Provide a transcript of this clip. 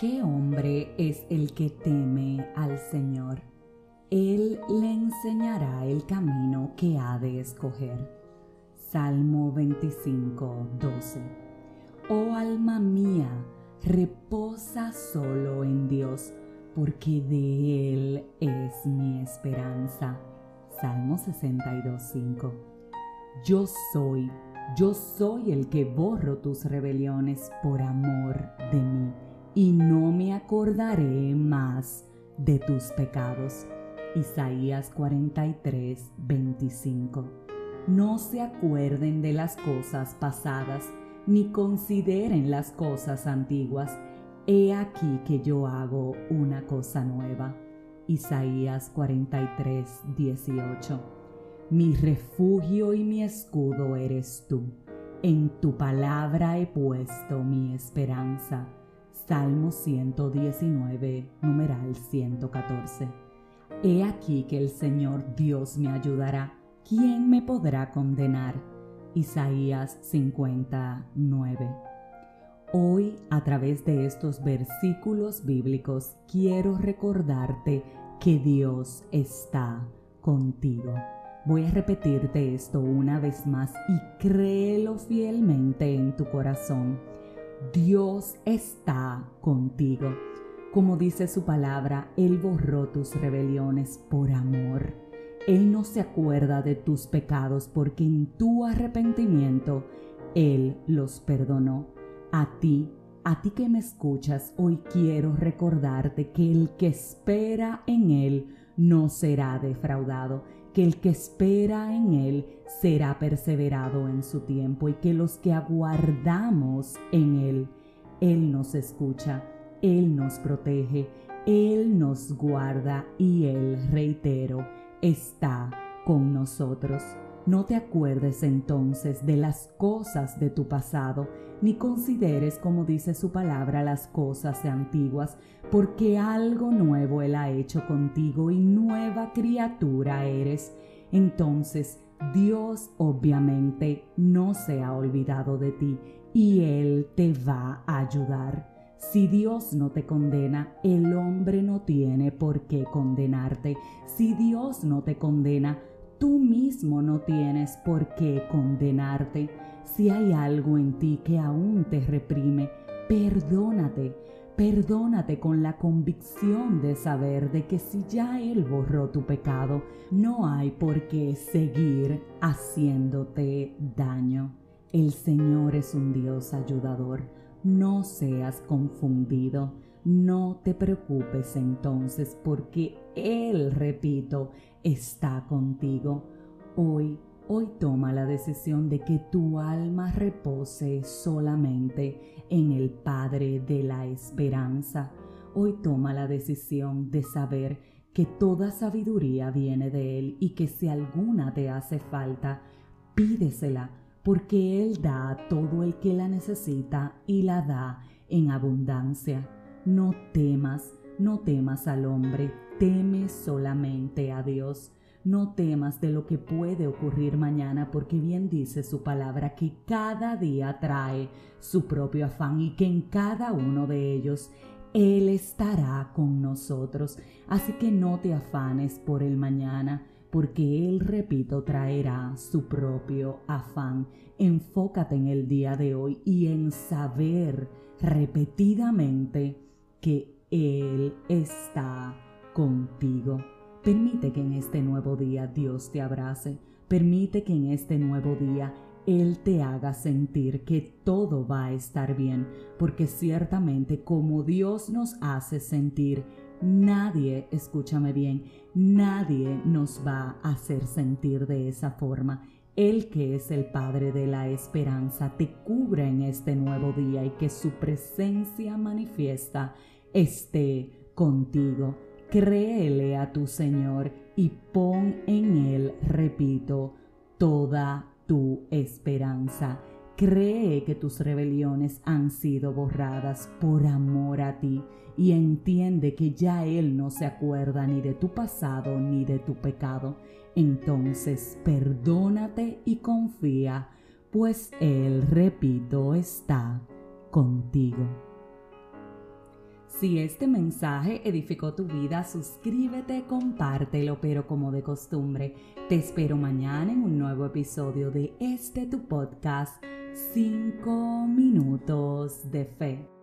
¿Qué hombre es el que teme al Señor? Él le enseñará el camino que ha de escoger. Salmo 25, 12. Oh alma mía, reposa solo en Dios, porque de Él es mi esperanza. Salmo 62, 5. Yo soy, yo soy el que borro tus rebeliones por amor de mí y no me acordaré más de tus pecados. Isaías 43, 25. No se acuerden de las cosas pasadas, ni consideren las cosas antiguas. He aquí que yo hago una cosa nueva. Isaías 43, 18. Mi refugio y mi escudo eres tú. En tu palabra he puesto mi esperanza. Salmo 119, numeral 114. He aquí que el Señor Dios me ayudará. ¿Quién me podrá condenar? Isaías 59. Hoy, a través de estos versículos bíblicos, quiero recordarte que Dios está contigo. Voy a repetirte esto una vez más y créelo fielmente en tu corazón Dios está contigo. Como dice su palabra, Él borró tus rebeliones por amor. Él no se acuerda de tus pecados porque en tu arrepentimiento Él los perdonó. A ti, a ti que me escuchas, hoy quiero recordarte que el que espera en Él no será defraudado que el que espera en Él será perseverado en su tiempo y que los que aguardamos en Él, Él nos escucha, Él nos protege, Él nos guarda y Él, reitero, está con nosotros. No te acuerdes entonces de las cosas de tu pasado, ni consideres, como dice su palabra, las cosas antiguas, porque algo nuevo Él ha hecho contigo y nueva criatura eres. Entonces Dios obviamente no se ha olvidado de ti y Él te va a ayudar. Si Dios no te condena, el hombre no tiene por qué condenarte. Si Dios no te condena, tú mismo no tienes por qué condenarte. Si hay algo en ti que aún te reprime, perdónate. Perdónate con la convicción de saber de que si ya Él borró tu pecado, no hay por qué seguir haciéndote daño. El Señor es un Dios ayudador. No seas confundido. No te preocupes entonces porque Él, repito, está contigo. Hoy, hoy toma la decisión de que tu alma repose solamente en el Padre de la esperanza. Hoy toma la decisión de saber que toda sabiduría viene de Él y que si alguna te hace falta, pídesela, porque Él da a todo el que la necesita y la da en abundancia. No temas, no temas al hombre, teme solamente a Dios. No temas de lo que puede ocurrir mañana, porque bien dice su palabra que cada día trae su propio afán y que en cada uno de ellos Él estará con nosotros. Así que no te afanes por el mañana, porque Él, repito, traerá su propio afán. Enfócate en el día de hoy y en saber repetidamente que Él está contigo. Permite que en este nuevo día Dios te abrace. Permite que en este nuevo día Él te haga sentir que todo va a estar bien, porque ciertamente como Dios nos hace sentir, nadie, escúchame bien, nadie nos va a hacer sentir de esa forma. Él que es el Padre de la esperanza te cubre en este nuevo día y que su presencia manifiesta esté contigo. Créele a tu Señor y pon en Él, repito, toda tu esperanza. Cree que tus rebeliones han sido borradas por amor a ti y entiende que ya Él no se acuerda ni de tu pasado ni de tu pecado. Entonces perdónate y confía, pues Él, repito, está contigo. Si este mensaje edificó tu vida, suscríbete, compártelo, pero como de costumbre, te espero mañana en un nuevo episodio de este tu podcast, 5 minutos de fe.